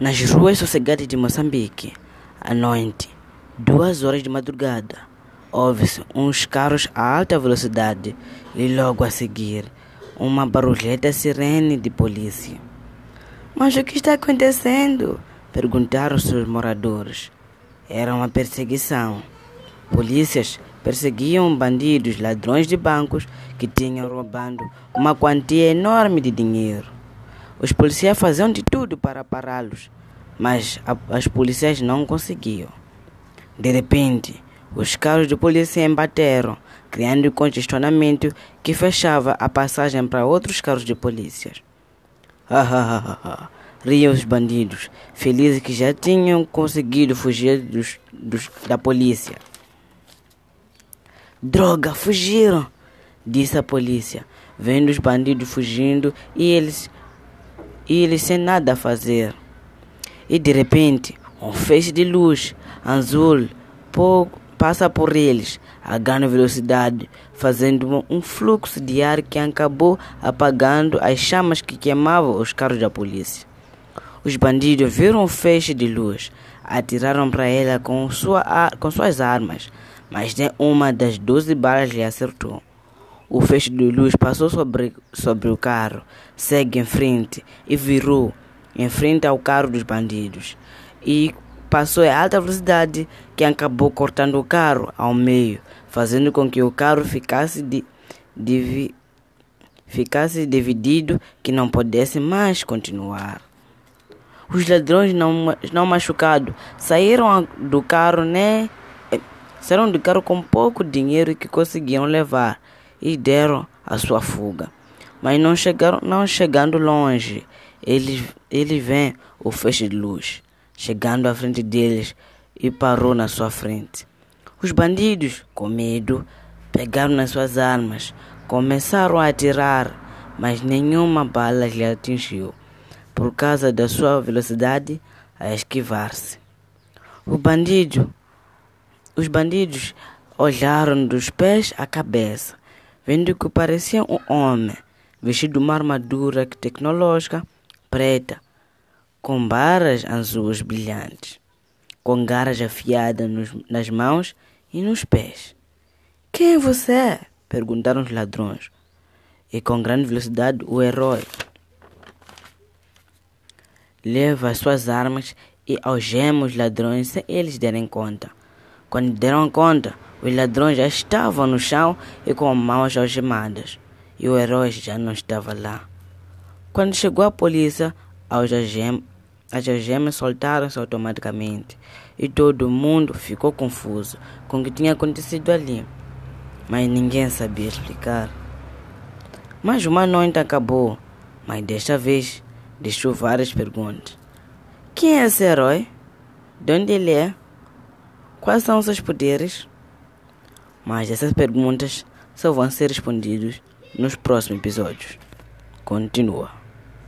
Nas ruas sossegadas de Moçambique, à noite, duas horas de madrugada, ouve-se uns carros a alta velocidade e logo a seguir uma barulhenta sirene de polícia. Mas o que está acontecendo? Perguntaram seus moradores. Era uma perseguição. Polícias perseguiam bandidos, ladrões de bancos que tinham roubado uma quantia enorme de dinheiro. Os policiais faziam de tudo para pará-los, mas a, as policiais não conseguiam. De repente, os carros de polícia embateram, criando congestionamento que fechava a passagem para outros carros de polícia. Riam os bandidos, felizes que já tinham conseguido fugir dos, dos, da polícia. Droga, fugiram! disse a polícia, vendo os bandidos fugindo e eles, e eles sem nada a fazer. E de repente, um feixe de luz azul passa por eles a grande velocidade, fazendo um fluxo de ar que acabou apagando as chamas que queimavam os carros da polícia. Os bandidos viram um feixe de luz, atiraram para ela com, sua, com suas armas, mas nem uma das doze balas lhe acertou. O feixe de luz passou sobre, sobre o carro, segue em frente e virou em frente ao carro dos bandidos. E passou a alta velocidade que acabou cortando o carro ao meio, fazendo com que o carro ficasse, de, de, ficasse dividido que não pudesse mais continuar. Os ladrões não, não machucados saíram do carro, né? Saíram do carro com pouco dinheiro que conseguiam levar e deram a sua fuga. Mas não chegaram, não chegando longe, eles, ele vê o feixe de luz chegando à frente deles e parou na sua frente. Os bandidos, com medo, pegaram nas suas armas, começaram a atirar, mas nenhuma bala lhe atingiu, por causa da sua velocidade a esquivar-se. O bandido os bandidos olharam dos pés à cabeça, vendo que parecia um homem, vestido uma armadura tecnológica preta, com barras azuis brilhantes, com garras afiadas nos, nas mãos e nos pés. Quem é você? perguntaram os ladrões. E com grande velocidade o herói leva as suas armas e algema os ladrões sem eles derem conta. Quando deram conta, os ladrões já estavam no chão e com mãos algemadas, e o herói já não estava lá. Quando chegou a polícia, as algemas soltaram-se automaticamente e todo mundo ficou confuso com o que tinha acontecido ali, mas ninguém sabia explicar. Mas uma noite acabou, mas desta vez deixou várias perguntas. Quem é esse herói? De onde ele é? Quais são os seus poderes? Mas essas perguntas só vão ser respondidas nos próximos episódios. Continua.